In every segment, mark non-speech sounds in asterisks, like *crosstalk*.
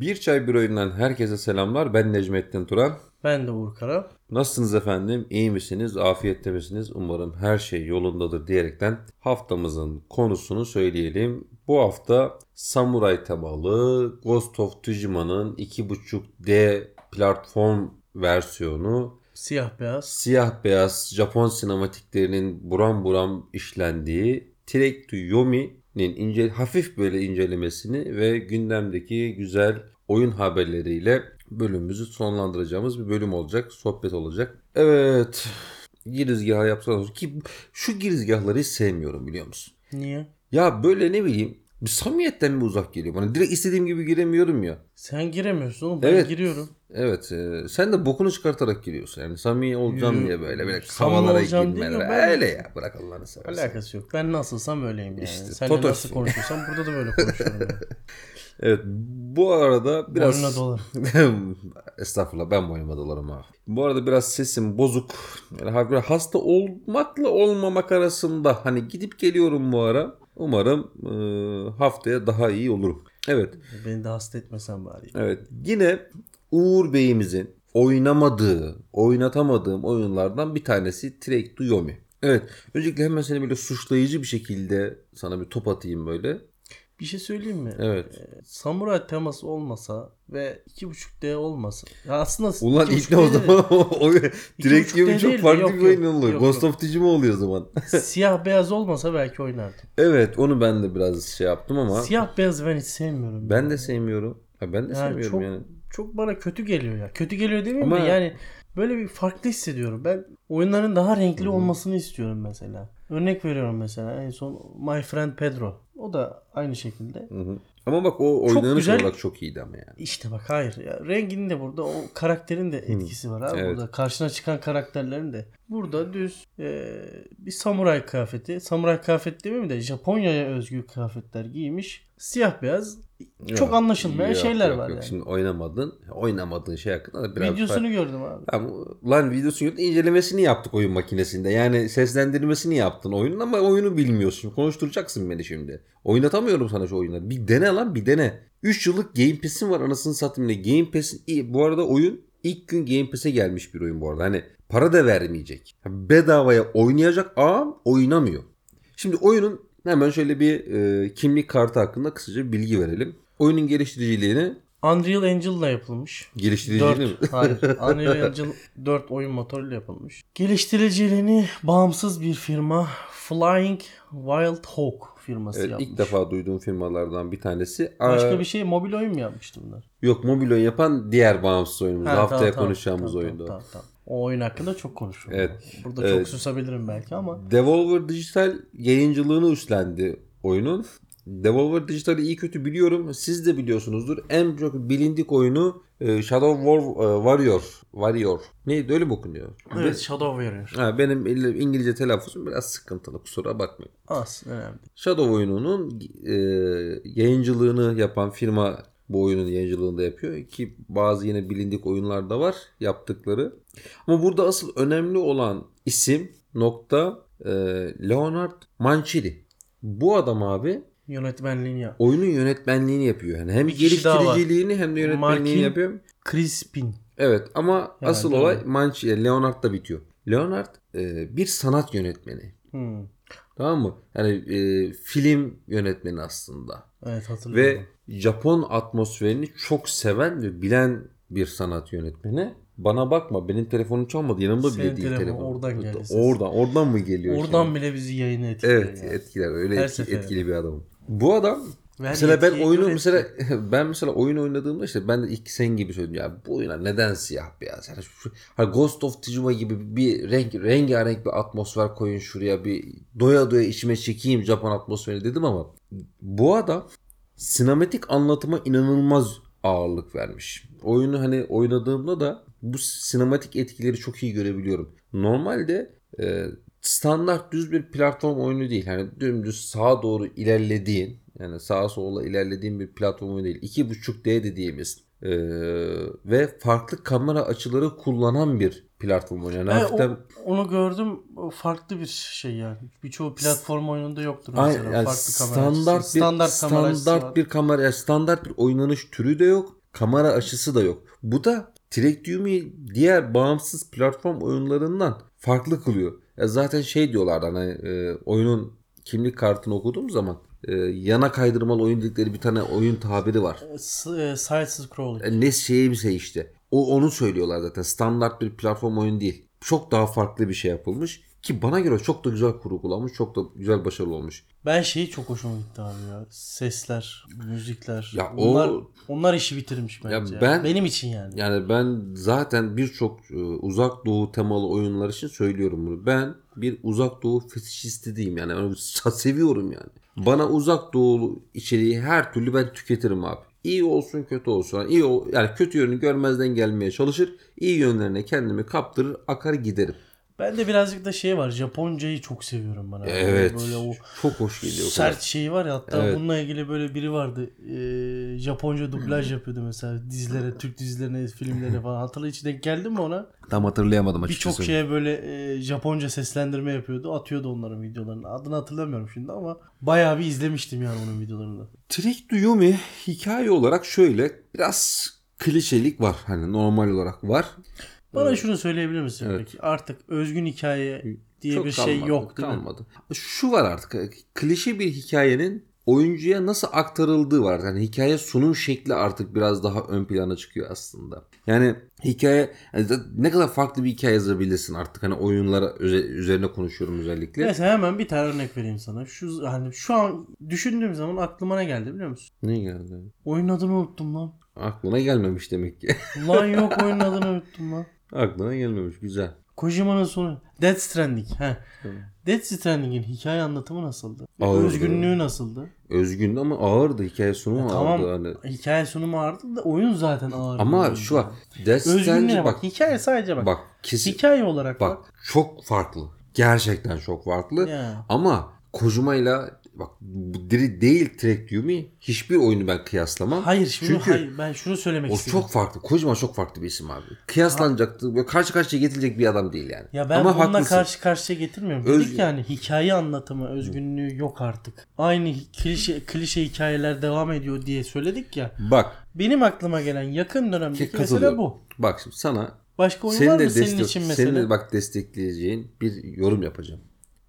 Bir Çay Bir Oyundan herkese selamlar. Ben Necmettin Turan. Ben de Uğur Kara. Nasılsınız efendim? İyi misiniz? Afiyette misiniz? Umarım her şey yolundadır diyerekten haftamızın konusunu söyleyelim. Bu hafta Samurai temalı Ghost of Tsushima'nın 2.5D platform versiyonu Siyah beyaz. siyah beyaz Japon sinematiklerinin buram buram işlendiği Trek to Yomi'nin ince, hafif böyle incelemesini ve gündemdeki güzel oyun haberleriyle bölümümüzü sonlandıracağımız bir bölüm olacak. Sohbet olacak. Evet. Girizgahı yapsanız ki şu girizgahları hiç sevmiyorum biliyor musun? Niye? Ya böyle ne bileyim bir samimiyetten mi uzak geliyor bana? Direkt istediğim gibi giremiyorum ya. Sen giremiyorsun oğlum. Ben Evet. giriyorum. Evet, e, sen de bokunu çıkartarak giriyorsun. Yani samimi olacağım diye böyle böyle havalara girmeler. Ben- Öyle ya bırak Allah'ını seversen. Alakası yok. Ben nasılsam öyleyim yani. İşte, Sen nasıl konuşuyorsan burada da böyle konuşuyorum. yani. *laughs* Evet, bu arada biraz... Boynuna dolar. *laughs* Estağfurullah ben boynuma dolarım abi. Bu arada biraz sesim bozuk. Yani hafif hasta olmakla olmamak arasında hani gidip geliyorum bu ara. Umarım e, haftaya daha iyi olurum. Evet. Beni de hasta etmesen bari. Evet. Yine Uğur Bey'imizin oynamadığı, oynatamadığım oyunlardan bir tanesi Trek to Yomi. Evet. Öncelikle hemen seni böyle suçlayıcı bir şekilde sana bir top atayım böyle. Bir şey söyleyeyim mi? Evet. Samuray teması olmasa ve 2.5D olmasa. Ya aslında Ulan 2.5D ilk ne *laughs* o zaman? O- Direkt D çok değil farklı yok, bir oyun oluyor. yok, Ghost yok. of Tsushima oluyor o zaman. *laughs* *laughs* Siyah beyaz olmasa belki oynardım. evet onu ben de biraz şey yaptım ama Siyah beyaz ben hiç sevmiyorum. ben ya. de sevmiyorum. Ha, ben de Yani sevmiyorum çok- yani. çok bana kötü geliyor ya. Kötü geliyor demeyeyim Ama- de yani böyle bir farklı hissediyorum. Ben oyunların daha renkli Hı hı. olmasını istiyorum mesela. Örnek veriyorum mesela en son My Friend Pedro. O da aynı şekilde. Hı hı. Ama bak o oynanış güzel- olarak çok iyiydi ama yani. İşte bak hayır ya renginin de burada o karakterin de etkisi var abi Evet. burada karşına çıkan karakterlerin de. Burada düz e, bir samuray kıyafeti. Samuray kıyafet demeyeyim de Japonya'ya özgü kıyafetler giymiş. Siyah beyaz çok Yok, anlaşılmayan yok, şeyler yok, var yok. yani. Şimdi oynamadın. Oynamadığın şey hakkında da biraz Videosunu gördüm abi. Ya lan videosunu gördün, incelemesini yaptık oyun makinesinde. Yani seslendirmesini yaptın oyunun ama oyunu bilmiyorsun. Konuşturacaksın beni şimdi. Oynatamıyorum sana şu oyunları. Bir dene lan bir dene. 3 yıllık Game Pass'in var anasını satayım. ne. Game Pass'in. Bu arada oyun ilk gün Game Pass'e gelmiş bir oyun bu arada. Hani para da vermeyecek. Bedavaya oynayacak ama oynamıyor. Şimdi oyunun hemen şöyle bir e, kimlik kartı hakkında kısaca bir bilgi verelim. Oyunun geliştiriciliğini Unreal Engine'la yapılmış. geliştiriciliğini mi? 4. *laughs* Hayır. Unreal Engine 4 oyun motoruyla yapılmış. Geliştiriciliğini bağımsız bir firma Flying Wild Hawk firması Evet, yapmış. ilk defa duyduğum firmalardan bir tanesi. Başka Aa, bir şey mobil oyun mu yapmıştı bunlar? Yok mobil oyun yapan diğer bağımsız oyunumuz. Ha, Haftaya tamam, tamam, konuşacağımız tamam, oyunda. o. Tamam, tamam. O oyun hakkında çok konuşurum. Evet. Burada çok susabilirim belki ama. Devolver Digital yayıncılığını üstlendi oyunun. Devolver Digital'i iyi kötü biliyorum. Siz de biliyorsunuzdur. En çok bilindik oyunu e, Shadow War e, Warrior. Warrior. Neydi öyle mi okunuyor? Evet Shadow Warrior. Ha, benim İl- İngilizce telaffuzum biraz sıkıntılı kusura bakmayın. Az önemli. Shadow oyununun e, yayıncılığını yapan firma bu oyunun yayıncılığını da yapıyor ki bazı yine bilindik oyunlar da var yaptıkları. Ama burada asıl önemli olan isim nokta e, Leonard Mancini. Bu adam abi Yönetmenliğini yap. oyunun yönetmenliğini yapıyor. Yani hem geliştiriciliğini hem de yönetmenliğini Markin- yapıyor. Crispin. Evet ama Yani asıl olay Mancini, Leonard'da bitiyor. Leonard e, bir sanat yönetmeni. Hmm. Tamam mı? Yani e, film yönetmeni aslında. Evet hatırlıyorum. Ve Japon atmosferini çok seven ve bilen bir sanat yönetmeni. Bana bakma benim telefonum çalmadı. Yanımda Senin bile değil telefon telefon. oradan geldi. Oradan, oradan mı geliyor? Oradan şimdi? bile bizi yayını etkiliyor. Evet yani. etkiler. Öyle Her etki- etkili bir adam. Bu adam Ver mesela ben oyunu gör mesela *laughs* ben mesela oyun oynadığımda işte ben de ilk sen gibi söyledim ya bu oyuna neden siyah beyaz yani şu, hani Ghost of Tsushima gibi bir renk rengarenk bir atmosfer koyun şuraya bir doya doya içime çekeyim Japon atmosferi dedim ama bu adam sinematik anlatıma inanılmaz ağırlık vermiş. Oyunu hani oynadığımda da bu sinematik etkileri çok iyi görebiliyorum. Normalde e, standart düz bir platform oyunu değil. Hani dümdüz sağa doğru ilerlediğin yani sağa sola ilerlediğin bir platform değil. 2.5D dediğimiz e, ve farklı kamera açıları kullanan bir platform oyunu. Yani E, hafiften o- onu gördüm. O farklı bir şey yani. Birçoğu platform oyununda yoktur Aynen, mesela. yani farklı kamera standart açısı. bir standart, kamera standart var. bir kamera yani standart bir oynanış türü de yok. kamera açısı da yok. Bu da Trick diğer bağımsız platform oyunlarından farklı kılıyor. Ya zaten şey diyorlar hani e, oyunun kimlik kartını okuduğum zaman e, yana kaydırmalı oyun dedikleri bir tane oyun tabiri var. S- e, Side scrolling. E, ne şey bir şey işte. O onu söylüyorlar zaten. Standart bir platform oyun değil. Çok daha farklı bir şey yapılmış ki bana göre çok da güzel kurgulanmış, çok da güzel başarılı olmuş. Ben şeyi çok hoşuma gitti abi ya. Sesler, müzikler. Ya o- onlar, onlar işi bitirmiş bence. Ya ya. ben- Benim için yani. Yani ben zaten birçok e, uzak doğu temalı oyunlar için söylüyorum bunu. Ben bir uzak doğu fetişisti diyeyim yani. Ben *laughs* seviyorum yani. Bana uzak doğu içeriği her türlü ben tüketirim abi. İyi olsun kötü olsun. Yani iyi yani kötü yönünü görmezden gelmeye çalışır. İyi yönlerine kendimi kaptırır, akar giderim. Ben de birazcık da şey var. Japoncayı çok seviyorum bana. Evet. Böyle o çok hoş geliyor. sert şeyi var ya hatta Evet. bununla ilgili böyle biri vardı. Ee, Japonca dublaj yapıyordu mesela dizilere, Türk dizilerine, filmlere falan. Hatırla hiç denk geldin mi ona? Tam hatırlayamadım Birçok şeye böyle e, Japonca seslendirme yapıyordu. Atıyordu onların videolarını. Adını hatırlamıyorum şimdi ama bayağı bir izlemiştim yani onun videolarını. Trick to Yumi hikaye olarak şöyle biraz klişelik var. Hani normal olarak var. Bana şunu söyleyebilir misin? Evet. Peki artık özgün hikaye diye Çok bir şey kalmadı, yok değil mi? kalmadı. Şu var artık klişe bir hikayenin oyuncuya nasıl aktarıldığı var. Yani hikaye sunum şekli artık biraz daha ön plana çıkıyor aslında. Yani hikaye yani ne kadar farklı bir hikaye yazabilirsin artık hani oyunlara üzerine konuşuyorum özellikle. Mesela hemen bir tane örnek vereyim sana. Şu hani şu an düşündüğüm zaman aklıma ne geldi biliyor musun? Ne geldi? Oyunun adını unuttum lan. Aklına gelmemiş demek ki. Lan *laughs* yok oyunun adını unuttum lan. Aklına gelmemiş. Güzel. Kojima'nın sonu. Death Stranding. He. Tamam. Death Stranding'in hikaye anlatımı nasıldı? Ağırdı. Özgünlüğü nasıldı? Özgün ama ağırdı. Hikaye sunumu Ya ağırdı. tamam. Hani. Hikaye sunumu ağırdı da oyun zaten ağır. bir Ama şu yani. Death Stranding bak. bak. Hikaye sadece bak. Bak kesin. Hikaye olarak bak. Bak çok farklı. Gerçekten çok farklı. Ya. Ama Kojima'yla bak diri değil Trek Yumi hiçbir oyunu ben kıyaslamam. Hayır şimdi Çünkü hayır, ben şunu söylemek o istedim. çok farklı. Kojima çok farklı bir isim abi. Kıyaslanacaktı. Böyle karşı karşıya getirilecek bir adam değil yani. Ya ben Ama bununla haklısın. karşı karşıya getirmiyorum. Öz- Dedik yani hikaye anlatımı, özgünlüğü yok artık. Aynı klişe, klişe hikayeler devam ediyor diye söyledik ya. Bak Benim aklıma gelen yakın dönemdeki mesele bu. Bak şimdi sana Başka oyun senin var mı senin destek, için senin mesela? de bak destekleyeceğin bir yorum yapacağım.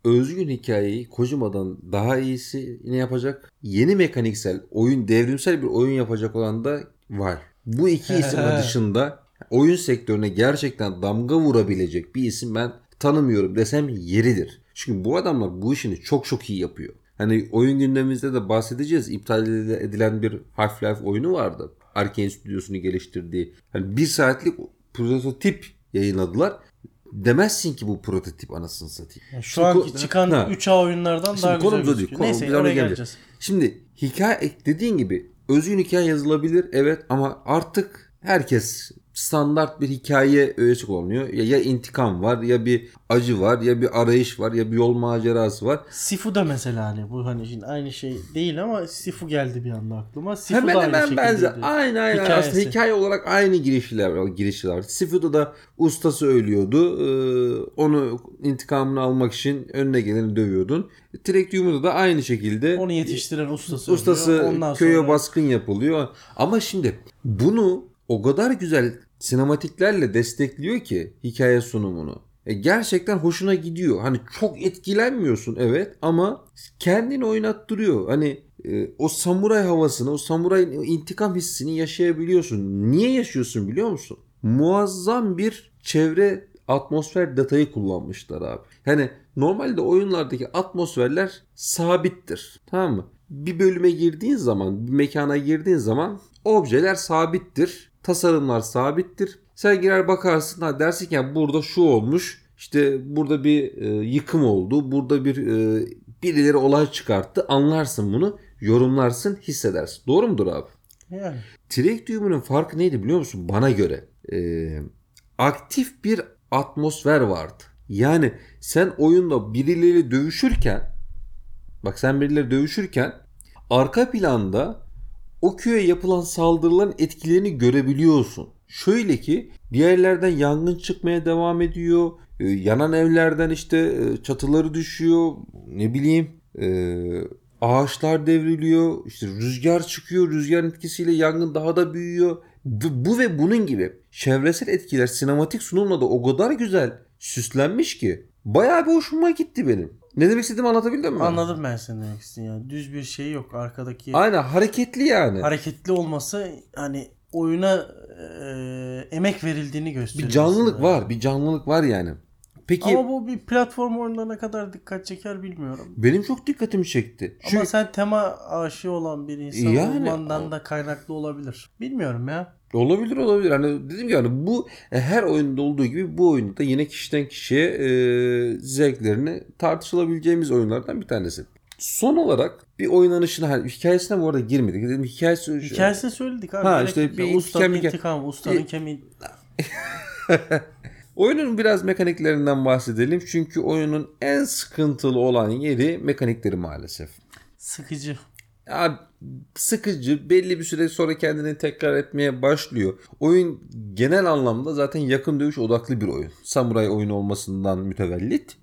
Özgün hikayeyi Kojima'dan daha iyisini yapacak. Yeni mekaniksel, oyun devrimsel bir oyun yapacak olan da var. Bu iki *laughs* isim dışında oyun sektörüne gerçekten damga vurabilecek bir isim ben tanımıyorum desem yeridir. Çünkü bu adamlar bu işini çok çok iyi yapıyor. Hani oyun gündemimizde de bahsedeceğiz. İptal edilen bir Half-Life oyunu vardı. Arkane Studios'unu geliştirdiği. Hani bir saatlik prototip yayınladılar. Demezsin ki bu prototip anasını satayım. Yani şu Şimdi anki çıkan Ha. 3A oyunlardan Şimdi daha güzel değil. gözüküyor. Konu- Neyse oraya geleceğiz. geleceğiz. Şimdi hikaye dediğin gibi özgün hikaye yazılabilir evet ama artık herkes standart bir hikaye öğesi kullanıyor. Ya, ya intikam var ya bir acı var ya bir arayış var ya bir yol macerası var. Sifu da mesela hani bu hani şimdi aynı şey değil ama Sifu geldi bir anda aklıma. Sifu Hemen da aynı hemen benzer. Aynı aynı. Hikayesi. Aslında hikaye olarak aynı girişler, girişler. Sifu'da da ustası ölüyordu. Ee, onu intikamını almak için önüne geleni dövüyordun. Trek Yumru'da da aynı şekilde Onu yetiştiren ustası. ustası. Ondan köye sonra baskın yapılıyor. Ama şimdi bunu o kadar güzel sinematiklerle destekliyor ki hikaye sunumunu. E gerçekten hoşuna gidiyor. Hani çok etkilenmiyorsun evet ama kendini oynattırıyor. Hani e, o samuray havasını, o samurayın intikam hissini yaşayabiliyorsun. Niye yaşıyorsun biliyor musun? Muazzam bir çevre atmosfer detayı kullanmışlar abi. Yani normalde oyunlardaki atmosferler sabittir. Tamam mı? Bir bölüme girdiğin zaman, bir mekana girdiğin zaman objeler sabittir. Tasarımlar sabittir. Sen girer bakarsın ha dersin ki "Ya burada şu olmuş. İşte burada bir e, yıkım oldu. Burada bir e, birileri olay çıkarttı. Anlarsın bunu. Yorumlarsın, hissedersin. Doğru mudur abi? yani Trek düğümünün farkı neydi biliyor musun? Bana göre. Ee, aktif bir atmosfer vardı. Yani sen oyunda birileriyle dövüşürken bak sen birileriyle dövüşürken arka planda o köye yapılan saldırıların etkilerini görebiliyorsun. Şöyle ki bir yerlerden yangın çıkmaya devam ediyor. Ee, yanan evlerden işte e, çatıları düşüyor. Ne bileyim e, ağaçlar devriliyor, işte rüzgar çıkıyor, rüzgarın etkisiyle yangın daha da büyüyor. Bu ve bunun gibi çevresel etkiler sinematik sunumla da o kadar güzel süslenmiş ki bayağı bir hoşuma gitti benim. Ne demek istediğimi anlatabildim mi? Anladım ben senin demek istediğini yani. Düz bir şey yok arkadaki. Aynen hareketli yani. Hareketli olması hani oyuna e, emek verildiğini gösteriyor. bir canlılık aslında. var, bir canlılık var yani. Peki Ama bu bir platform oyunlarına kadar dikkat çeker bilmiyorum. benim çok dikkatimi çekti. Ama Çünkü sen tema aşığı olan bir insan Yani- olmandan da kaynaklı olabilir. Bilmiyorum ya. Olabilir olabilir. Hani dedim ki hani bu e, her oyunda olduğu gibi bu oyunda da yine kişiden kişiye e, zevklerini tartışılabileceğimiz oyunlardan bir tanesi. Son olarak bir oynanışına hani hikayesine bu arada girmedik. Dedim hikayesi Hikayesini söyledik abi. Ha, işte bir ustanın hikaye- intikamı, ustanın Bir- kemiği. *laughs* Oyunun biraz mekaniklerinden bahsedelim. Çünkü oyunun en sıkıntılı olan yeri mekanikleri maalesef. Sıkıcı. Ya sıkıcı belli bir süre sonra kendini tekrar etmeye başlıyor. Oyun genel anlamda zaten yakın dövüş odaklı bir oyun. Samuray oyunu olmasından mütevellit.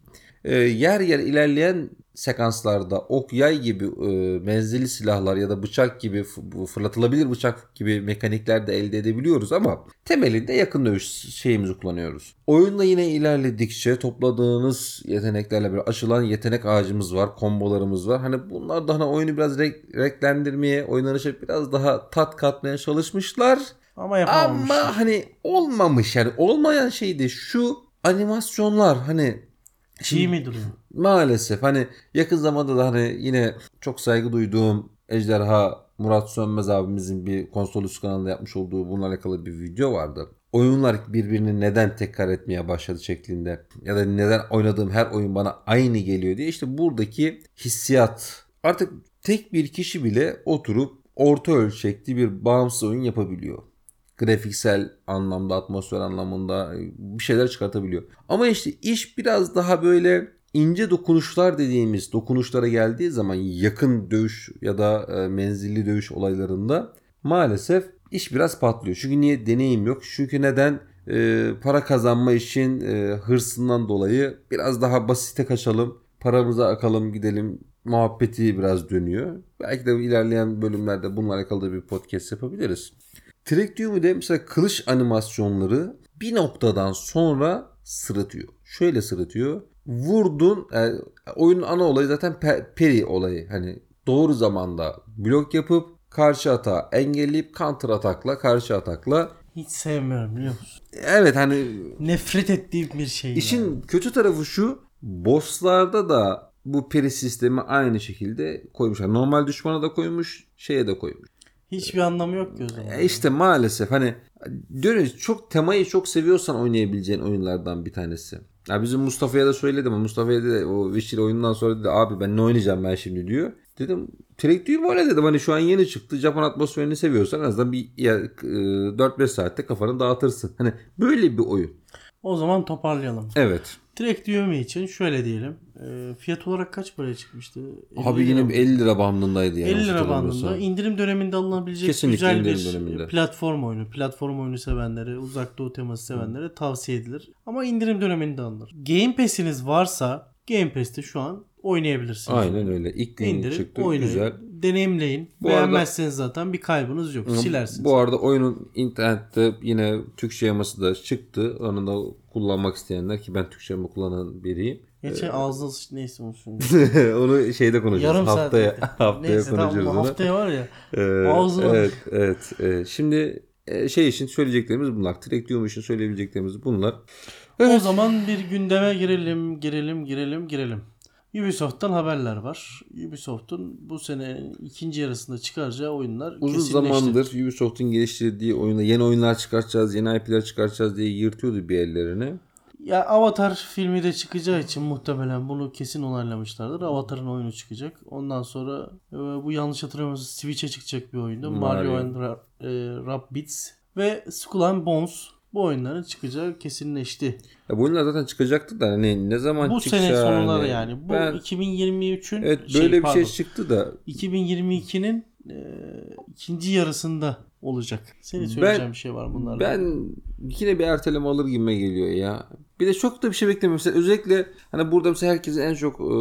Ee, yer yer ilerleyen sekanslarda ok yay gibi e, menzilli silahlar ya da bıçak gibi fırlatılabilir bıçak gibi mekanikler de elde edebiliyoruz ama temelinde yakın dövüş şeyimizi kullanıyoruz. Oyunda yine ilerledikçe topladığınız yeteneklerle bir açılan yetenek ağacımız var, kombolarımız var. Hani bunlar da hani oyunu biraz renk, renklendirmeye, oynanışa biraz daha tat katmaya çalışmışlar. Ama yapamamış. Ama hani olmamış yani olmayan şey de şu animasyonlar hani Çiğ mi duruyor? maalesef hani yakın zamanda da hani yine çok saygı duyduğum Ejderha Murat Sönmez abimizin bir konsolus kanalında yapmış olduğu bununla alakalı bir video vardı. Oyunlar birbirini neden tekrar etmeye başladı şeklinde ya da neden oynadığım her oyun bana aynı geliyor diye işte buradaki hissiyat artık tek bir kişi bile oturup orta ölçekli bir bağımsız oyun yapabiliyor grafiksel anlamda, atmosfer anlamında bir şeyler çıkartabiliyor. Ama işte iş biraz daha böyle ince dokunuşlar dediğimiz dokunuşlara geldiği zaman yakın dövüş ya da e, menzilli dövüş olaylarında maalesef iş biraz patlıyor. Çünkü niye deneyim yok? Çünkü neden? E, para kazanma için e, hırsından dolayı biraz daha basite kaçalım, paramıza akalım gidelim muhabbeti biraz dönüyor. Belki de ilerleyen bölümlerde bununla alakalı da bir podcast yapabiliriz. Tricktium'u mesela kılıç animasyonları bir noktadan sonra sırıtıyor. Şöyle sırıtıyor. Vurdun yani oyunun ana olayı zaten pe- peri olayı. Hani doğru zamanda blok yapıp karşı atağı engelleyip counter atakla karşı atakla Hiç sevmiyorum biliyor musun? evet hani Nefret ettiğim bir şey. işin yani. kötü tarafı şu bosslarda da bu peri sistemi aynı şekilde koymuşlar. Normal düşmana da koymuş, şeye de koymuş. Hiçbir anlamı yok ki o zaman. E işte maalesef hani diyoruz çok temayı çok seviyorsan oynayabileceğin oyunlardan bir tanesi. Ya bizim Mustafa'ya da söyledim. Mustafa de o Witcher oyunundan sonra dedi abi ben ne oynayacağım ben şimdi diyor. Dedim Trek diyor öyle dedim. Hani şu an yeni çıktı. Japon atmosferini seviyorsan en azından bir ya, e, 4-5 saatte kafanı dağıtırsın. Hani böyle bir oyun. O zaman toparlayalım. Evet. Direkt Udemy için şöyle diyelim. E, fiyat olarak kaç paraya çıkmıştı? 50 Abi yine lira mı? bir 50 lira bandındaydı yani. 50 lira bandında indirim döneminde alınabilecek Kesinlikle güzel bir döneminde. platform oyunu. Platform oyunu sevenlere, uzak doğu teması sevenlere tavsiye edilir. Ama indirim döneminde alınır. Game Pass'iniz varsa Game Pass'te şu an oynayabilirsiniz. Aynen öyle. İlk gün çıktı. oynayın. Güzel. Deneyimleyin. Bu Beğenmezseniz zaten bir kaybınız yok. Silersiniz. Bu arada oyunun internette yine Türkçe yaması da çıktı. Onu da kullanmak isteyenler ki ben Türkçe yama kullanan biriyim. Geçen ağzına sıç neyse onu *laughs* onu şeyde konuşacağız. Yarım saat. haftaya zaten. *laughs* haftaya Neyse tamam konuşuruz bu onu. haftaya var ya. *laughs* Ee, Ağzına- evet, evet, evet. Şimdi e, şey için söyleyeceklerimiz bunlar. Direktiyum için söyleyebileceklerimiz bunlar. O zaman bir gündeme girelim, girelim, girelim, girelim. Ubisoft'tan haberler var. Ubisoft'un bu sene ikinci yarısında çıkaracağı oyunlar Uzun kesinleşti. zamandır Ubisoft'un geliştirdiği oyunda yeni oyunlar çıkartacağız, yeni IP'ler çıkartacağız diye yırtıyordu bir ellerini. Ya Avatar filmi de çıkacağı için muhtemelen bunu kesin onaylamışlardır. Avatar'ın oyunu çıkacak. Ondan sonra e, bu yanlış hatırlamıyorsam Switch'e çıkacak bir oyundu. Mario, Mario. and Ra- e, Rabbids ve Skull and Bones bu oyunların çıkacağı kesinleşti. Ya bu oyunlar zaten çıkacaktı da hani ne zaman Bu çıkacak? sene sonları yani. Bu Ben- 2023'ün Evet şey, böyle bir pardon, şey çıktı da 2022'nin e, ikinci yarısında olacak. Senin söyleyeceğin bir şey var bunlarla. Ben yine bir erteleme alır gibime geliyor ya. Bir de çok da bir şey beklemiyorum. Mesela özellikle hani burada mesela herkesin en çok e,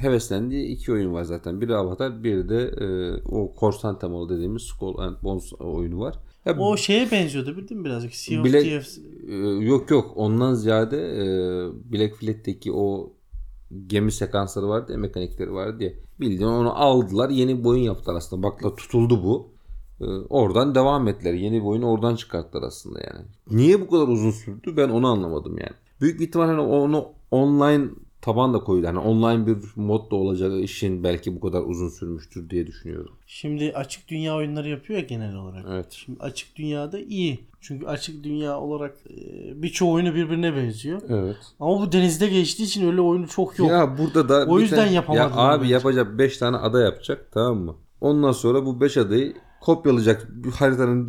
heveslendiği iki oyun var zaten. Biri Avatar, biri de e, o korsan temalı dediğimiz Skull and Bones oyunu var. Ya, O şeye benziyordu bildin mi birazcık? Sea Bile- Thieves. e, yok yok. Ondan ziyade e, Black Flag'teki o gemi sekansları vardı ya mekanikleri vardı ya. Bildiğin onu aldılar yeni bir oyun yaptılar aslında. Bakla tutuldu bu. E, oradan devam ettiler. Yeni bir oyunu oradan çıkarttılar aslında yani. Niye bu kadar uzun sürdü ben onu anlamadım yani. Büyük bir ihtimal hani onu online taban da koydu hani online bir mod da olacak işin belki bu kadar uzun sürmüştür diye düşünüyorum Şimdi açık dünya oyunları yapıyor ya genel olarak. evet Şimdi açık dünyada iyi. Çünkü açık dünya olarak e, birçok oyunu birbirine benziyor. evet Ama bu denizde geçtiği için öyle oyunu çok yok. Ya burada da O yüzden tane- yapamadılar Ya abi bence. yapacak 5 tane ada yapacak tamam mı? Ondan sonra bu 5 adayı kopyalayacak haritanın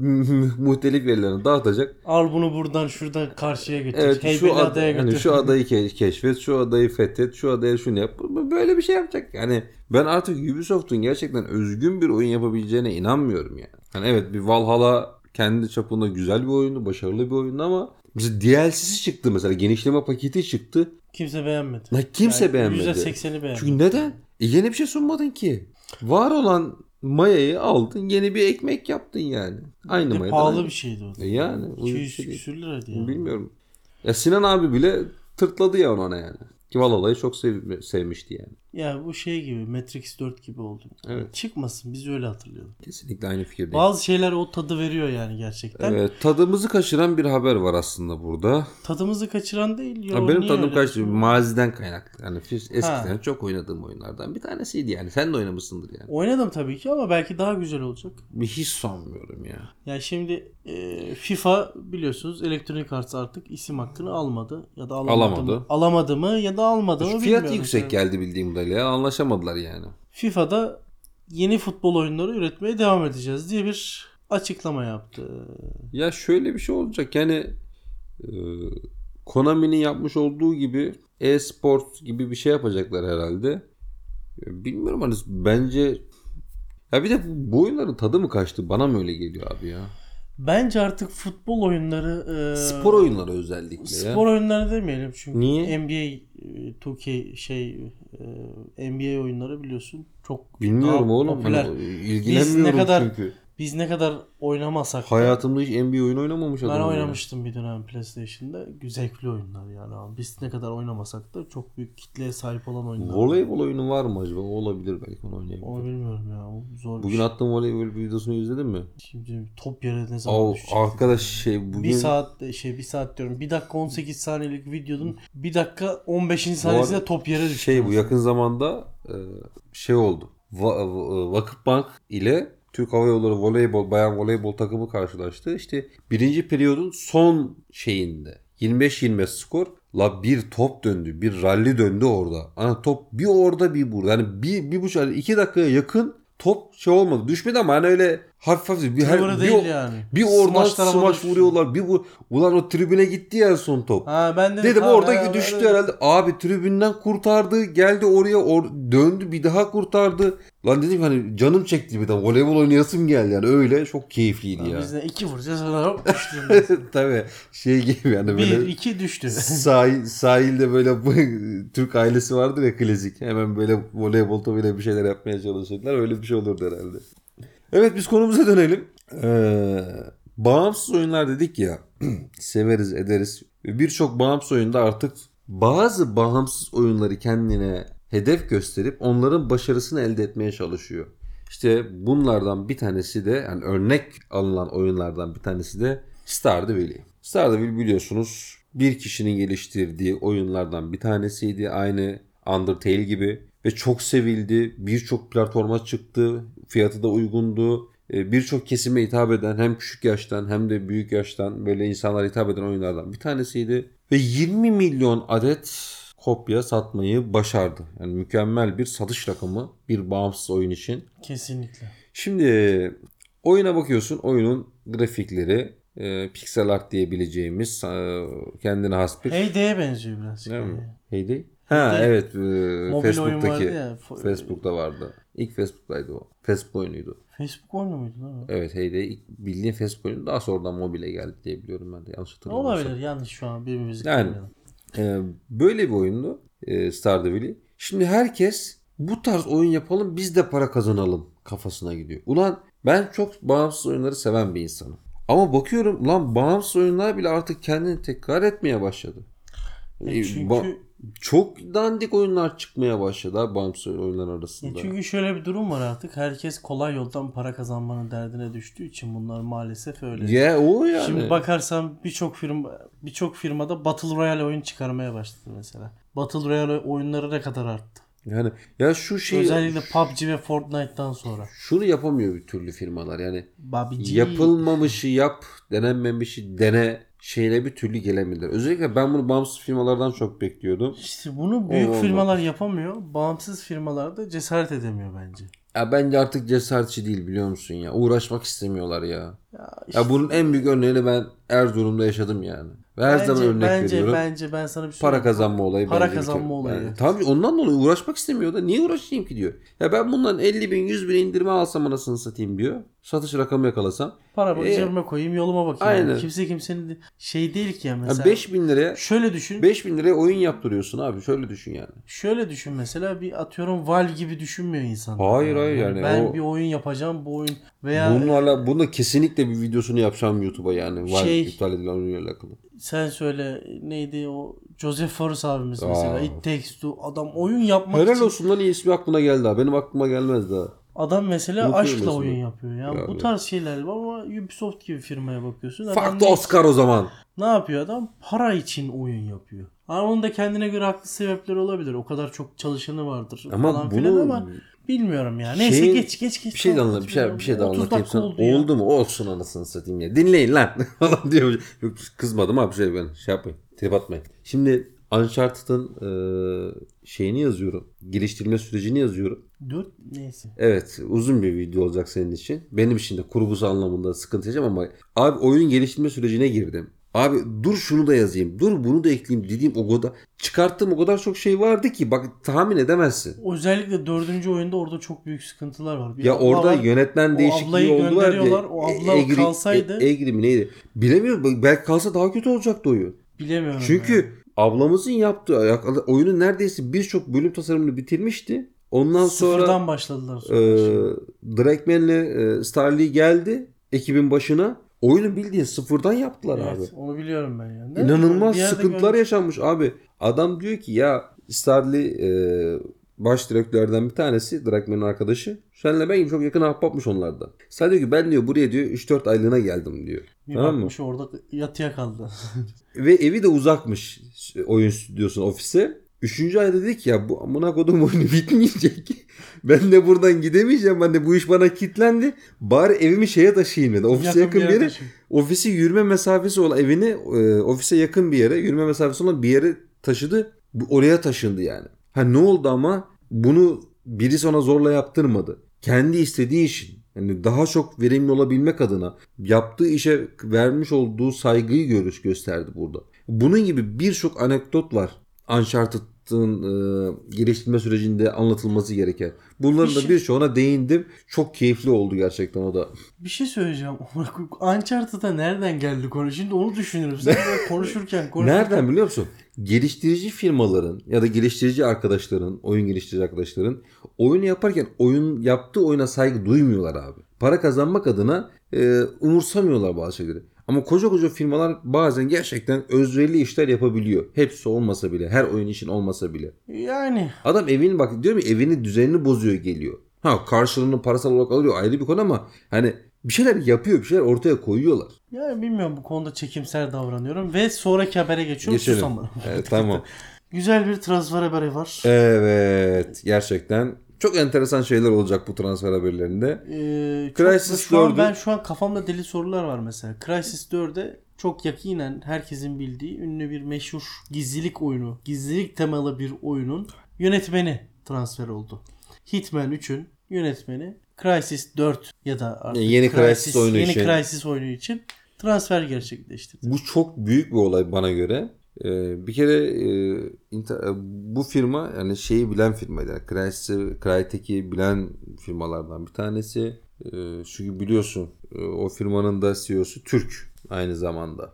*laughs* muhtelif yerlerini dağıtacak. Al bunu buradan şuradan karşıya götür. Evet şu, Heybeli ada, adaya hani götür. şu adayı ke- keşfet, şu adayı fethet, şu adaya şunu yap. Böyle bir şey yapacak. Yani ben artık Ubisoft'un gerçekten özgün bir oyun yapabileceğine inanmıyorum yani. Hani evet bir Valhalla kendi çapında güzel bir oyundu, başarılı bir oyundu ama mesela DLC'si çıktı mesela genişleme paketi çıktı. Kimse beğenmedi. Ya kimse Yani beğenmedi. %80'i beğenmedi. Çünkü neden? E yeni bir şey sunmadın ki. Var olan mayayı aldın yeni bir ekmek yaptın yani. Aynı mayadan. pahalı aynı. bir şeydi o. E yani. uygun bir 200 şey küsür liraydı ya. Bilmiyorum. Ya Sinan abi bile tırtladı ya ona yani. Ki Valhalla'yı çok sev- sevmişti yani. Ya bu şey gibi Matrix 4 gibi oldu. Evet. Çıkmasın biz öyle hatırlayalım. Kesinlikle aynı fikirdeyim. Bazı şeyler o tadı veriyor yani gerçekten. Evet, tadımızı kaçıran bir haber var aslında burada. Tadımızı kaçıran değil. Yo, Ha, benim tadım kaçtı. Maziden kaynaklı. Yani eskiden Ha. çok oynadığım oyunlardan bir tanesiydi yani. Sen de oynamışsındır yani. Oynadım tabii ki ama belki daha güzel olacak. Bir hiç sanmıyorum ya. Ya şimdi e, FIFA biliyorsunuz Electronic Arts artık isim hakkını almadı ya da alamadı, Alamadı. mı? Alamadı mı ya da almadı mı Fiyat bilmiyorum. yüksek Yani. geldi bildiğim kadarıyla. Anlaşamadılar yani. FIFA'da yeni futbol oyunları üretmeye devam edeceğiz diye bir açıklama yaptı. Ya şöyle bir şey olacak yani e, Konami'nin yapmış olduğu gibi e-sport gibi bir şey yapacaklar herhalde. E, Bilmiyorum hani bence ya bir de bu oyunların tadı mı kaçtı? Bana mı öyle geliyor abi ya? Bence artık futbol oyunları e, Spor oyunları özellikle ya. spor oyunları demeyelim çünkü Niye? NBA e, 2K şey e, NBA oyunları biliyorsun çok Bilmiyorum oğlum. popüler. Hani ilgilenmiyorum ne kadar- çünkü. Biz ne kadar oynamasak da- Hayatımda hiç NBA oyunu oynamamış Ben adamım. ya. oynamıştım bir dönem PlayStation'da. Zevkli oyunlar yani abi. Biz ne kadar oynamasak da çok büyük kitleye sahip olan oyunlar. Voleybol oyunu var mı acaba? O olabilir belki onu Onu oynayabilir. bilmiyorum ya. O zor Bugün şey. attığım voleybol videosunu izledin mi? Şimdi top yere ne zaman O düşecek? arkadaş şey bugün Bir saat şey bir saat diyorum. Bir dakika 18 saniyelik videonun bir dakika 15. saniyesinde top yere düştü. şey bu yakın zamanda e, şey oldu. Va- Va- Vakıfbank ile Türk Hava Yolları voleybol, bayan voleybol takımı karşılaştı. İşte birinci periyodun son şeyinde 25-25 skor. La bir top döndü. Bir ralli döndü orada. Ana top bir orada bir burada. Yani bir, bir buçuk, iki dakikaya yakın top şey olmadı. Düşmedi ama hani öyle hafif hafif. Bir, her, Tırvırı bir, değil yani. bir oradan tarafına smaç düştü. vuruyorlar. Bir bu, ulan o tribüne gitti ya son top. Ha ben dedim, Dedim ha, orada ha, düştü ha, herhalde. Abi tribünden kurtardı. Geldi oraya or- döndü bir daha kurtardı. Lan dedim hani canım çekti bir de voleybol oynayasım geldi yani öyle çok keyifliydi ya. Biz de iki vuracağız sonra *laughs* hop düştü. Tabii şey gibi yani böyle bir iki düştü. sahil, sahilde böyle bu *laughs* Türk ailesi vardır ya klasik. Hemen böyle voleybol topuyla bir şeyler yapmaya çalışırlar. Öyle bir şey olurdu herhalde. Evet biz konumuza dönelim. Ee, bağımsız oyunlar dedik ya. *clears throat* severiz ederiz. Birçok bağımsız oyunda artık bazı bağımsız oyunları kendine hedef gösterip onların başarısını elde etmeye çalışıyor. İşte bunlardan bir tanesi de yani örnek alınan oyunlardan bir tanesi de Stardew Valley. Stardew Valley biliyorsunuz bir kişinin geliştirdiği oyunlardan bir tanesiydi. Aynı Undertale gibi ve çok sevildi. Birçok platforma çıktı. Fiyatı da uygundu. Ee, Birçok kesime hitap eden hem küçük yaştan hem de büyük yaştan böyle insanlara hitap eden oyunlardan bir tanesiydi. Ve 20 milyon adet kopya satmayı başardı. Yani mükemmel bir satış rakamı bir bağımsız oyun için. Kesinlikle. Şimdi oyuna bakıyorsun. Oyunun grafikleri e, pixel art diyebileceğimiz e, kendine has bir Heyde'ye benziyor biraz. Değil mi? Heyday? Ha Heyday. evet e, Mobil oyun vardı Facebook'taki ya. Facebook'ta vardı. İlk Facebook'taydı o. Facebook oyunuydu. Facebook oyunu muydu lan o? Evet Heyday ilk bildiğin Facebook oyunu daha sonradan mobile geldi diye biliyorum ben de yanlış hatırlamıyorsam. Olabilir. Yanlış şu an birbirimizi Yani. Ee, böyle bir oyundu e, Stardew Valley. Şimdi herkes bu tarz oyun yapalım biz de para kazanalım kafasına gidiyor. Ulan ben çok bağımsız oyunları seven bir insanım. Ama bakıyorum lan bağımsız oyunlar bile artık kendini tekrar etmeye başladı. E Ee, çünkü ba- çok dandik oyunlar çıkmaya başladı abi bağımsız oyunlar arasında. çünkü şöyle bir durum var artık. Herkes kolay yoldan para kazanmanın derdine düştüğü için bunlar maalesef öyle. Ya o yani. Şimdi bakarsan birçok firma birçok firmada Battle Royale oyun çıkarmaya başladı mesela. Battle Royale oyunları ne kadar arttı? Yani ya şu şey Özellikle PUBG ve Fortnite'tan sonra. şunu yapamıyor bir türlü firmalar. Yani PUBG yapılmamışı yap, denenmemişi dene şeyle bir türlü gelemiyorlar. Özellikle ben bunu bağımsız firmalardan çok bekliyordum. İşte bunu büyük Olmaz. firmalar yapamıyor. Bağımsız firmalar da cesaret edemiyor bence. Ya bence artık cesaretçi değil biliyor musun ya. Uğraşmak istemiyorlar ya. Ya işte Ya bunun en büyük örneğini ben Erzurum'da yaşadım yani. Ve her zaman örnek bence, veriyorum. Bence ben sana bir şey Para kazanma olayı. Para bence kazanma olayı, Yani, tabii ondan dolayı uğraşmak istemiyor da niye uğraşayım ki diyor. Ya ben bundan 50 bin 100 bin indirme alsam anasını satayım diyor. Satış rakamı yakalasam. Paramı Ee, cebime koyayım yoluma bakayım. aynen. Kimse kimsenin şey değil ki ya Ya mesela. 5 bin liraya Şöyle düşün. 5 bin liraya oyun yaptırıyorsun abi. Şöyle düşün yani. Şöyle düşün mesela bir atıyorum Val gibi düşünmüyor insan. Hayır, hayır yani Ben o- bir oyun yapacağım bu oyun veya Bunlarla bunda kesinlikle bir videosunu yapacağım YouTube'a yani. Var Şey- iptal edilen oyunla alakalı. Sen söyle neydi o Joseph Fares abimiz mesela Aa. It Takes Two adam oyun yapmak Helal için olsun lan iyi ismi aklına geldi ha. Benim aklıma gelmez daha. adam mesela Unutuyorum aşkla mesela. oyun yapıyor. Yani Ya bu tarz şeyler ama Ubisoft gibi firmaya bakıyorsun. Farklı ne, Oscar o zaman. ne yapıyor adam? Para için oyun yapıyor. Ama onun da kendine göre haklı sebepleri olabilir. O kadar çok çalışanı vardır Ama falan bunu filan ama bilmiyorum ya. Neyse Şeyin- geç geç geç. bir şey de anlat, bir şey bir şey de 30 anlatayım dakika sana. oldu ya. Oldu mu? Olsun anasını satayım ya. Dinleyin lan *laughs* falan diyor. Yok kızmadım abi şey ben şey yapmayın. Trip atmayın. Şimdi Uncharted'ın e, şeyini yazıyorum. Geliştirme sürecini yazıyorum. Dört neyse. Evet uzun bir video olacak senin için. Benim için de kurgusu anlamında sıkıntı yaşayacağım ama abi oyunun geliştirme sürecine girdim. Abi dur şunu da yazayım. Dur bunu da ekleyeyim dediğim o kadar çıkarttığım o kadar çok şey vardı ki bak tahmin edemezsin. Özellikle dördüncü oyunda orada çok büyük sıkıntılar var. Bir Ya orada var, yönetmen değişikliği oldu var ya. o abla kalsaydı- E, Egri mi neydi? Bilemiyorum. Belki kalsa daha kötü olacaktı oyun. Bilemiyorum. Çünkü ya. ablamızın yaptığı oyunun neredeyse birçok bölüm tasarımını bitirmişti. Ondan sonra sıfırdan başladılar. Sonra. e, Drakeman'le e, Starly geldi ekibin başına. Oyunu bildiğin sıfırdan yaptılar abi. evet, onu biliyorum ben yani. İnanılmaz Bir sıkıntılar görmüş- yaşanmış abi. Adam diyor ki ya Starly e, baş direktörlerden bir tanesi Drakman'ın arkadaşı. Senle ben gibi çok yakın ahbapmış onlardan. Sen diyor ki ben diyor buraya diyor 3-4 aylığına geldim diyor. Bir tamam mı? bakmış orada yatıya kaldı. Ve evi de uzakmış oyun stüdyosuna ofise. Üçüncü ayda dedik ya bu amına kodum oyunu *laughs* bitmeyecek. ben de buradan gidemeyeceğim. Ben de bu iş bana kilitlendi. Bari evimi şeye taşıyayım dedi. Ofise yakın, bir yere yere. Ofisi yürüme mesafesi olan evini e, ofise yakın bir yere, yürüme mesafesi olan bir yere taşıdı. Oraya taşındı yani. Ha ne oldu ama bunu biri ona zorla yaptırmadı. Kendi istediği işin. Yani daha çok verimli olabilmek adına yaptığı işe vermiş olduğu saygıyı görüş gösterdi burada. Bunun gibi birçok anekdot var. Uncharted'ın e, geliştirme sürecinde anlatılması gereken. Bunların Bir da şey- birçoğuna değindim. Çok keyifli oldu gerçekten o da. Bir şey söyleyeceğim. *laughs* Uncharted'a nereden geldi konu? Şimdi onu düşünüyorum. Sen *laughs* konuşurken konuşurken. Nereden biliyor musun? Geliştirici firmaların ya da geliştirici arkadaşların, oyun geliştirici arkadaşların oyunu yaparken oyun yaptığı oyuna saygı duymuyorlar abi. Para kazanmak adına e, umursamıyorlar bazı şeyleri. Ama koca koca firmalar bazen gerçekten özverili işler yapabiliyor. Hepsi olmasa bile, her oyun için olmasa bile. Yani Adam evini bak diyorum ya evini düzenini bozuyor geliyor. Ha karşılığını parasal olarak alıyor ayrı bir konu ama hani bir şeyler yapıyor, bir şeyler ortaya koyuyorlar. yani bilmiyorum bu konuda çekimser davranıyorum ve sonraki habere geçiyorum. Geçelim. Sus ama. Evet, tamam. *laughs* Güzel bir transfer haberi var. Evet gerçekten çok enteresan şeyler olacak bu transfer haberlerinde. Ee, çok- Crysis 4'ü ben şu an kafamda deli sorular var mesela. Crysis 4'e çok yakinen herkesin bildiği ünlü bir meşhur gizlilik oyunu, gizlilik temalı bir oyunun yönetmeni transfer oldu. Hitman 3'ün yönetmeni Crysis 4 ya da artık Yeni Crysis oyunu yeni için. Crysis oyunu için transfer gerçekleştirdi. Bu çok büyük bir olay bana göre. Ee, bir kere e, e, bu firma yani şeyi bilen firmaydı. Yani Crysis'i, Crytek'i bilen firmalardan bir tanesi. Ee, çünkü biliyorsun e, o firmanın da CEO'su Türk aynı zamanda.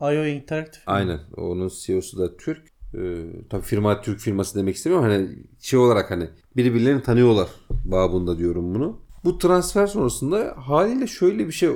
IO Interactive. Aynen. Onun CEO'su da Türk. e, tabii firma Türk firması demek istemiyorum. Hani şey olarak hani birbirlerini tanıyorlar babında diyorum bunu. Bu transfer sonrasında haliyle şöyle bir şey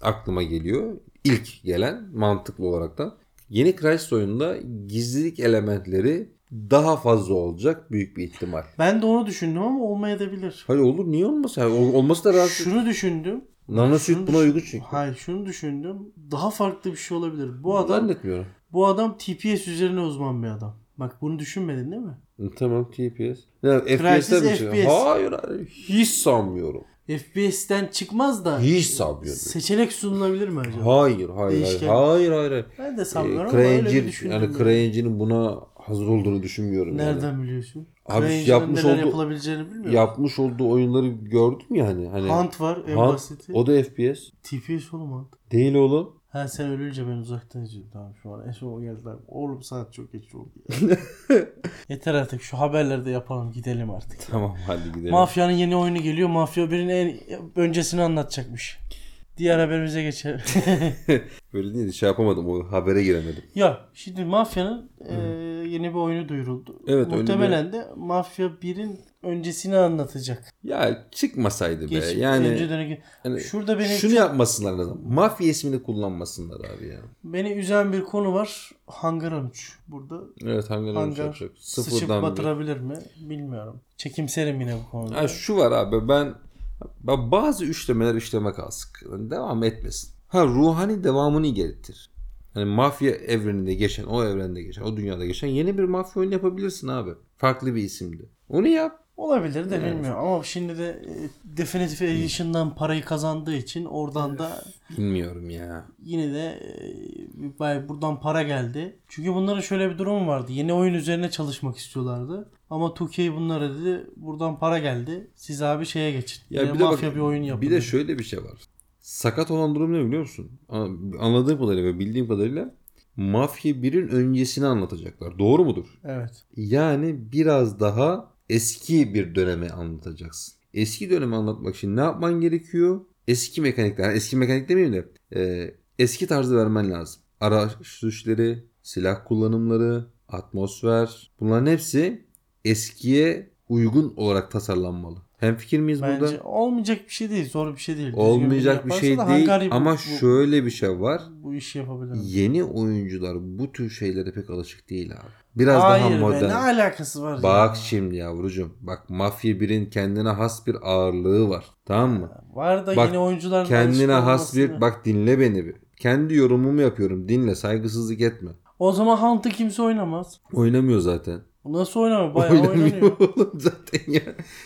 aklıma geliyor. İlk gelen mantıklı olarak da yeni Crysis oyununda gizlilik elementleri daha fazla olacak büyük bir ihtimal. Ben de onu düşündüm ama olmayabilir. Hayır olur niye olmasın? Yani ol- olması da rahatsız. Şunu düşündüm. Nanosuit buna düşün- uygun çünkü. Hayır şunu düşündüm. Daha farklı bir şey olabilir. Bu adam Zannetmiyorum. bu adam TPS üzerine uzman bir adam. Bak bunu düşünmedin değil mi? Tamam TPS. Ya, FPS'ten mi çıkıyor? FPS. Hayır, hayır. Hiç sanmıyorum. FPS'ten çıkmaz da Hiç sanmıyorum. seçenek sunulabilir mi acaba? Hayır, hayır, hayır. Değişken. Hayır, hayır. hayır. Ben de Ee, sanmıyorum ama öyle bir düşündüm. yani yani. CryEngine'in buna hazır olduğunu düşünmüyorum. yani. Nereden biliyorsun? Abi yapmış olduğu- yapılabileceğini bilmiyorum. Yapmış olduğu oyunları gördüm ya hani. hani Hunt var en Hunt, basiti. O da FPS. TPS oğlum Hunt. Değil oğlum. Ha sen ölünce ben uzaktan izliyorum. Tamam şu an son o geldi. Oğlum saat çok geç oldu. ya. *laughs* Yeter artık şu haberleri de yapalım gidelim artık. Tamam hadi gidelim. Mafya'nın yeni oyunu geliyor. Mafya 1'in en öncesini anlatacakmış. Diğer haberimize geçelim. *laughs* Böyle değil de şey yapamadım. O habere giremedim. ya şimdi Mafya'nın e, yeni bir oyunu duyuruldu. Evet, Muhtemelen de Mafya 1'in öncesini anlatacak. Ya çıkmasaydı be. Geç, yani önceden hani Şurada beni şunu yapmasınlar en azından. Mafya ismini kullanmasınlar abi ya. beni üzen bir konu var. Hangar 13 burada. Evet Hangar olacak? çok. Sıçıp Sıfırdan bir. batırabilir mi? Bilmiyorum. Çekimserim yine bu konuda. Ha, şu var abi ben, ben bazı üçlemeler üçleme kalsın. Yani devam etmesin. Ha ruhani devamını gerektir. Hani mafya evreninde geçen, o evrende geçen, o dünyada geçen yeni bir mafya oyunu yapabilirsin abi. Farklı bir isimde. Onu yap. Olabilir de Evet. bilmiyorum ama şimdi de e, Definitive Edition'dan parayı kazandığı için oradan da Bilmiyorum ya. yine de e, bay- buradan para geldi. Çünkü bunların şöyle bir durumu vardı. Yeni oyun üzerine çalışmak istiyorlardı. Ama 2K bunlara dedi buradan para geldi. Siz abi şeye geçin. Ya bir de mafya bak, bir oyun yapın. Bir de şöyle bir şey var. Sakat olan durum ne biliyor musun? An- Anladığım kadarıyla ve bildiğim kadarıyla Mafya 1'in öncesini anlatacaklar. Doğru mudur? Evet. Yani biraz daha eski bir dönemi anlatacaksın. Eski dönemi anlatmak için ne yapman gerekiyor? Eski mekanikler, eski mekanik demeyeyim de e, eski tarzı vermen lazım. Araç sürüşleri, silah kullanımları, atmosfer bunların hepsi eskiye uygun olarak tasarlanmalı. Hem fikir miyiz Bence burada? olmayacak bir şey değil. Zor bir şey değil. Düzgün Olmayacak bir yaparsa şey da değil bu- ama bu, şöyle bir şey var. bu işi yapabilir. Yeni oyuncular bu tür şeylere pek alışık değil abi. Biraz Hayır daha be, modern. ne alakası var? Bak ya? şimdi yavrucuğum. Bak Mafya 1'in kendine has bir ağırlığı var. Tamam mı? Var da Bak, yeni oyuncular Kendine has bir... Bak dinle beni bir. Kendi yorumumu yapıyorum. Dinle. Saygısızlık etme. O zaman Hunt'ı kimse oynamaz. Oynamıyor zaten. Nasıl oynamıyor? Bayağı Oynamıyor oynanıyor. oğlum zaten ya.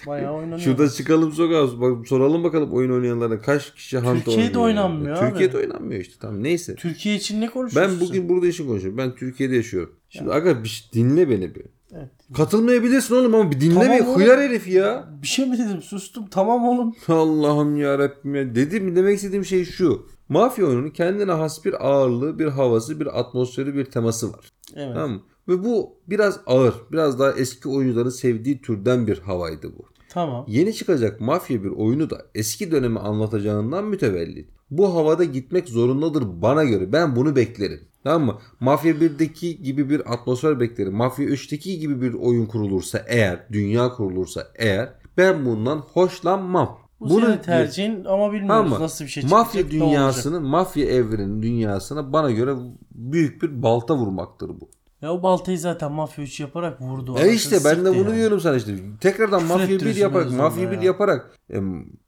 Bayağı oynanıyor. Şurada çıkalım sokağa. Bak, soralım bakalım oyun oynayanlara. Kaç kişi Hunt oynuyor? Türkiye'de yani? oynanmıyor abi. Türkiye'de oynanmıyor işte. Tamam neyse. Türkiye için ne konuşuyorsun? Ben bugün burada işin konuşuyorum. Ben Türkiye'de yaşıyorum. Şimdi aga bir şey- dinle beni bir. Evet. Katılmayabilirsin oğlum ama bir dinle Tamam beni. oğlum. Hıyar herif ya. Bir şey mi dedim? Sustum. Tamam oğlum. *laughs* Allah'ım ya Rabbim ya. Dedim demek istediğim şey şu. Mafya oyununun kendine has bir ağırlığı, bir havası, bir atmosferi, bir teması var. Evet. Tamam mı? Ve bu biraz ağır, biraz daha eski oyuncuların sevdiği türden bir havaydı bu. Tamam. Yeni çıkacak Mafya bir oyunu da eski dönemi anlatacağından mütevellit. Bu havada gitmek zorundadır bana göre. Ben bunu beklerim. Tamam mı? Mafya 1'deki gibi bir atmosfer beklerim. Mafya 3'teki gibi bir oyun kurulursa eğer, dünya kurulursa eğer ben bundan hoşlanmam. Bu Bunu senin tercihin ama bilmiyoruz mı? nasıl bir şey çıkacak. Mafya dünyasını, mafya evrenin dünyasına bana göre büyük bir balta vurmaktır bu. Ya o baltayı zaten Mafya 3 yaparak vurdu. E işte ben de bunu yani. diyorum sana işte. Tekrardan Küfür Mafya 1 ettiriyorsun yaparak, Mafya sonunda 1 ya. yaparak e,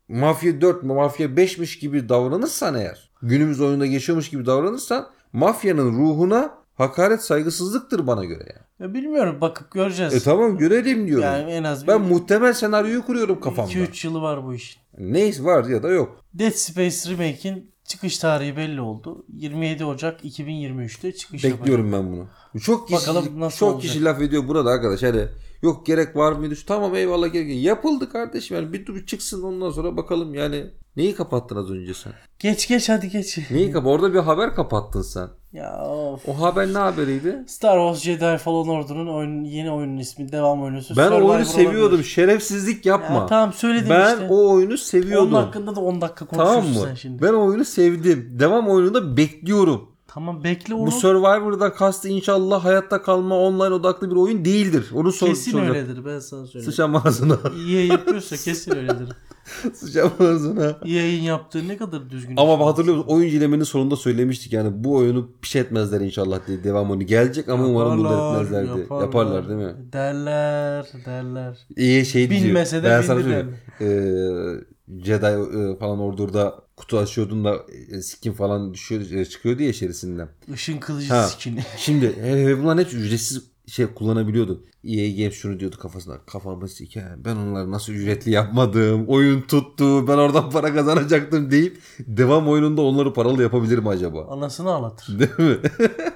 Mafya 4, Mafya 5'miş gibi davranırsan eğer, günümüz oyunda geçiyormuş gibi davranırsan Mafyanın ruhuna hakaret saygısızlıktır bana göre yani. Ya bilmiyorum bakıp göreceğiz. E tamam görelim diyorum. Yani en az ben muhtemel senaryoyu kuruyorum kafamda. 2-3 yılı var bu işin. Neyse var ya da yok. Dead Space Remake'in çıkış tarihi belli oldu. 27 Ocak 2023'te çıkış Bekliyorum ben bunu. Çok kişi, Bakalım nasıl çok olacak. kişi laf ediyor burada arkadaş. Hani yok gerek var mıydı? Şu- Tamam eyvallah gerek. Yapıldı kardeşim yani bir dur çıksın ondan sonra bakalım yani. Neyi kapattın az önce sen? Geç geç hadi geç. Neyi kapat? Orada bir haber kapattın sen. ya of. O haber ne haberiydi? Star Wars Jedi Fallen Order'ın oyun, yeni oyunun ismi devam oyunusu. Ben o Survivor oyunu seviyordum. olabilir. Şerefsizlik yapma. Ya, tamam söyledim ben işte. o oyunu Onun seviyordum. hakkında da 10 dakika konuşursun Tamam mı? sen şimdi. Ben o oyunu sevdim. Devam oyunu da bekliyorum. Tamam bekle onu. Bu Survivor'da kastı inşallah hayatta kalma online odaklı bir oyun değildir. Onu sor. kesin soracak. öyledir ben sana söyleyeyim. Sıçam ağzına. EA yapıyorsa kesin öyledir. *laughs* Sıçam ağzına. EA'in yaptığı ne kadar düzgün. Ama var. hatırlıyor musun? Oyun ilemenin sonunda söylemiştik yani bu oyunu piş etmezler inşallah diye devam oyunu gelecek ama umarım bunu Yaparlar, etmezler diye. Yaparlar değil mi? Derler, derler. İyi şey diyor. Bilmese de Ben sana bilirler. söyleyeyim. Ee, Jedi e, falan Order'da kutu açıyordun da e, skin falan düşüyor, e, çıkıyordu ya içerisinden. Işın kılıcı Ha. skini. *laughs* Şimdi he, he, bunların hepsi ücretsiz şey kullanabiliyordun. EA Games şunu diyordu kafasına. Kafamı siker. Ben onları nasıl ücretli yapmadım. Oyun tuttu. Ben oradan para kazanacaktım deyip devam oyununda onları paralı yapabilir mi acaba? Anasını ağlatır. *laughs* Değil mi?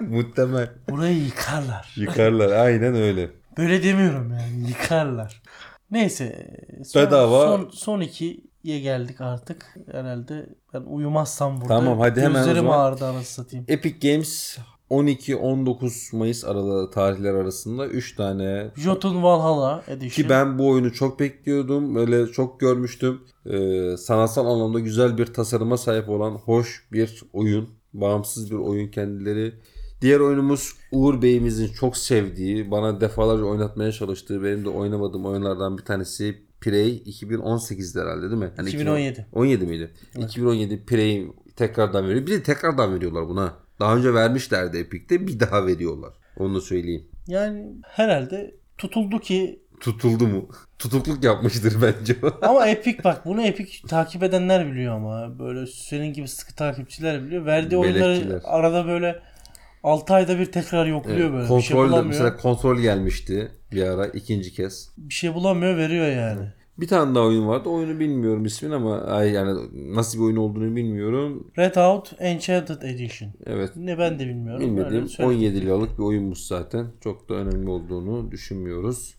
*laughs* Muhtemel. Burayı yıkarlar. Yıkarlar. Aynen öyle. Böyle demiyorum yani yıkarlar. Neyse. Son, Bedava. Son, son ikiye geldik artık. Herhalde ben uyumazsam burada. Tamam, hadi hemen o Gözlerim zaman. ağrıdı anasını satayım. Epic Games 12-19 Mayıs aralığı tarihler arasında 3 tane Jotun Valhalla Edition. ki ben bu oyunu çok bekliyordum. Böyle çok görmüştüm. Ee, sanatsal anlamda güzel bir tasarıma sahip olan hoş bir oyun. Bağımsız bir oyun kendileri. Diğer oyunumuz Uğur Bey'imizin çok sevdiği, bana defalarca oynatmaya çalıştığı, benim de oynamadığım oyunlardan bir tanesi Prey 2018'de herhalde değil mi? Hani 2017. 17 miydi? 2017 Prey tekrardan veriyor. Bir de tekrardan veriyorlar buna. Daha önce vermişlerdi Epic'te bir daha veriyorlar. Onu da söyleyeyim. Yani herhalde tutuldu ki Tutuldu mu? *laughs* Tutukluk yapmıştır bence. *laughs* ama Epic bak bunu Epic takip edenler biliyor ama böyle senin gibi sıkı takipçiler biliyor. Verdiği oyunları Melekçiler. arada böyle 6 ayda bir tekrar yokluyor böyle. bir şey kontrol bulamıyor. mesela kontrol gelmişti bir ara ikinci kez. Bir şey bulamıyor veriyor yani. Bir tane daha oyun vardı. Oyunu bilmiyorum ismini ama ay yani nasıl bir oyun olduğunu bilmiyorum. Red Out Enchanted Edition. Evet. Ne ben de bilmiyorum. Bilmediğim Öyle söyledim. 17 liralık bir oyunmuş zaten. Çok da önemli olduğunu düşünmüyoruz.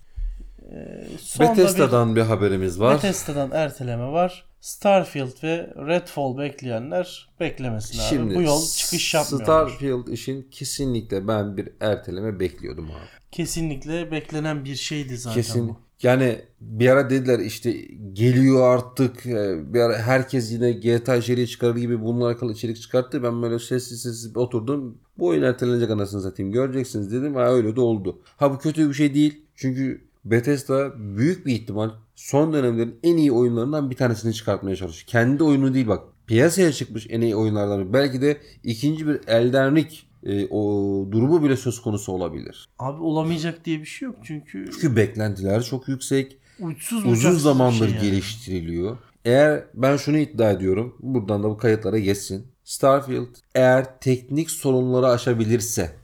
Sonda Bethesda'dan bir, haberimiz var. Bethesda'dan erteleme var. Starfield ve Redfall bekleyenler beklemesin abi. Şimdi Bu yol çıkış yapmıyor. Starfield için kesinlikle ben bir erteleme bekliyordum abi. Kesinlikle beklenen bir şeydi zaten Kesin. bu. Yani bir ara dediler işte geliyor artık. e, Bir ara herkes yine GTA içeriği çıkarır gibi bununla alakalı içerik çıkarttı. Ben böyle sessiz sessiz oturdum. Bu oyun ertelenecek anasını satayım. Göreceksiniz dedim. Ha öyle de oldu. Ha bu kötü bir şey değil. Çünkü Bethesda büyük bir ihtimal son dönemlerin en iyi oyunlarından bir tanesini çıkartmaya çalışıyor. Kendi oyunu değil bak. Piyasaya çıkmış en iyi oyunlardan biri. Belki de ikinci bir Elden Ring e, o durumu bile söz konusu olabilir. Abi olamayacak diye bir şey yok çünkü Çünkü beklentiler çok yüksek uçsuz uzun zamandır şey yani. geliştiriliyor. Eğer ben şunu iddia ediyorum. Buradan da bu kayıtlara geçsin. Starfield eğer teknik sorunları aşabilirse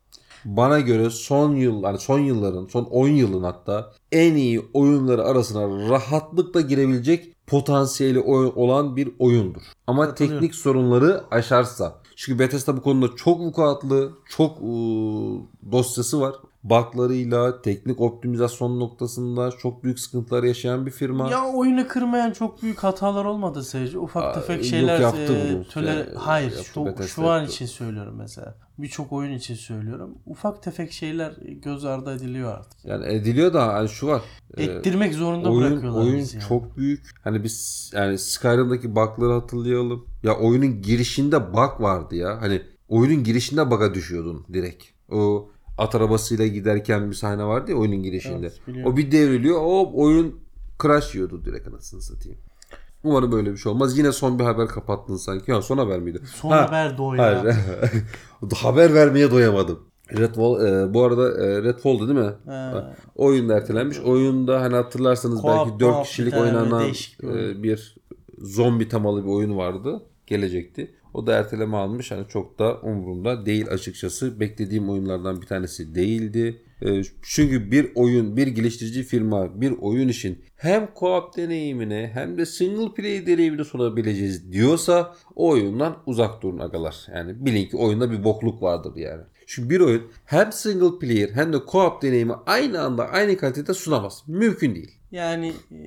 bana göre son yıl hani son yılların son 10 yılın hatta en iyi oyunları arasına rahatlıkla girebilecek potansiyeli olan bir oyundur. Ama teknik sorunları aşarsa. Çünkü Bethesda bu konuda çok vukuatlı, çok ıı, dosyası var. Buglarıyla, teknik optimizasyon noktasında çok büyük sıkıntılar yaşayan bir firma. Ya oyunu kırmayan çok büyük hatalar olmadı sadece. Ufak Aa, tefek yok şeyler yaptı e, bunu. töle- Yani, hayır yaptı, şu, şu an yaptı. için söylüyorum mesela. Birçok oyun için söylüyorum. Ufak tefek şeyler göz ardı ediliyor artık. Yani ediliyor da hani şu var. e, Ettirmek zorunda oyun bırakıyorlar oyun bizi yani. çok büyük. Hani biz yani Skyrim'daki bug'ları hatırlayalım. Ya oyunun girişinde bug vardı ya. Hani oyunun girişinde bug'a düşüyordun direkt. O at arabasıyla giderken bir sahne vardı ya oyunun girişinde. Evet, biliyorum. o bir devriliyor. O oyun crash yiyordu direkt anasını satayım. Umarım böyle bir şey olmaz. Yine son bir haber kapattın sanki. Ya son haber miydi? Son Ha, haber de o ya. Hayır. *laughs* haber vermeye doyamadım. Redfall e, bu arada e, Redfall'du değil mi? He. Oyun da ertelenmiş. Oyunda hani hatırlarsanız Co-op, belki 4 co-op kişilik oynanan bir oyun. e, bir zombi temalı bir oyun vardı. Gelecekti. O da erteleme almış. Hani çok da umurumda değil açıkçası. Beklediğim oyunlardan bir tanesi değildi. E, çünkü bir oyun, bir geliştirici firma bir oyun için hem co-op deneyimine hem de single play deneyimini sunabileceğiz diyorsa o oyundan uzak durun agalar. Yani bilin ki oyunda bir bokluk vardır yani. Çünkü bir oyun hem single player hem de co-op deneyimi aynı anda aynı kalitede sunamaz. Mümkün değil. Yani e,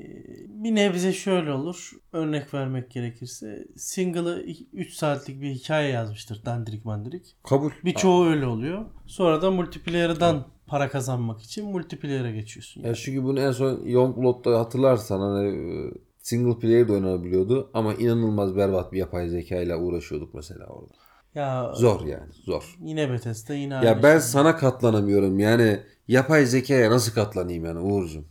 bir nebze şöyle olur. Örnek vermek gerekirse single'ı 3 saatlik bir hikaye yazmıştır dandirik mandirik. Kabul. Birçoğu öyle oluyor. Sonra da multiplayer'dan para kazanmak için multiplayer'e geçiyorsun. Ya çünkü bunu en son Youngblood'da hatırlarsan hani e, single player de oynanabiliyordu ama inanılmaz berbat bir yapay zeka ile uğraşıyorduk mesela orada. Ya Zor yani zor. yine Bethesda yine Ya aynı ben şey. sana katlanamıyorum yani yapay zekaya nasıl katlanayım yani Uğur'cum.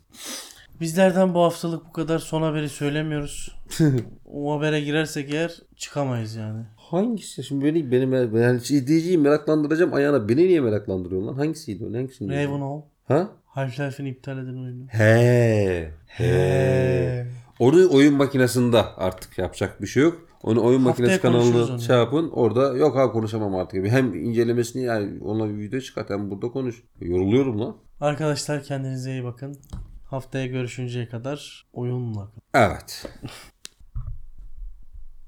Bizlerden bu haftalık bu kadar son haberi söylemiyoruz. *laughs* o habere girersek eğer çıkamayız yani. Hangisi? Şimdi beni benim yani izleyiciyi meraklandıracağım ayağına beni niye meraklandırıyorsun lan? Hangisiydi o? Hangisini? Ravenhall Ha? Half-Life'in iptal eden oyunu. He. He. Onu oyun makinesinde artık yapacak bir şey yok. Onu oyun Haftaya makinesi kanalına şey yapın. Orada yok ha konuşamam artık. Hem incelemesini yani ona bir video çıkart hem burada konuş. Yoruluyorum lan. Arkadaşlar kendinize iyi bakın. Haftaya görüşünceye kadar oyunla. Evet.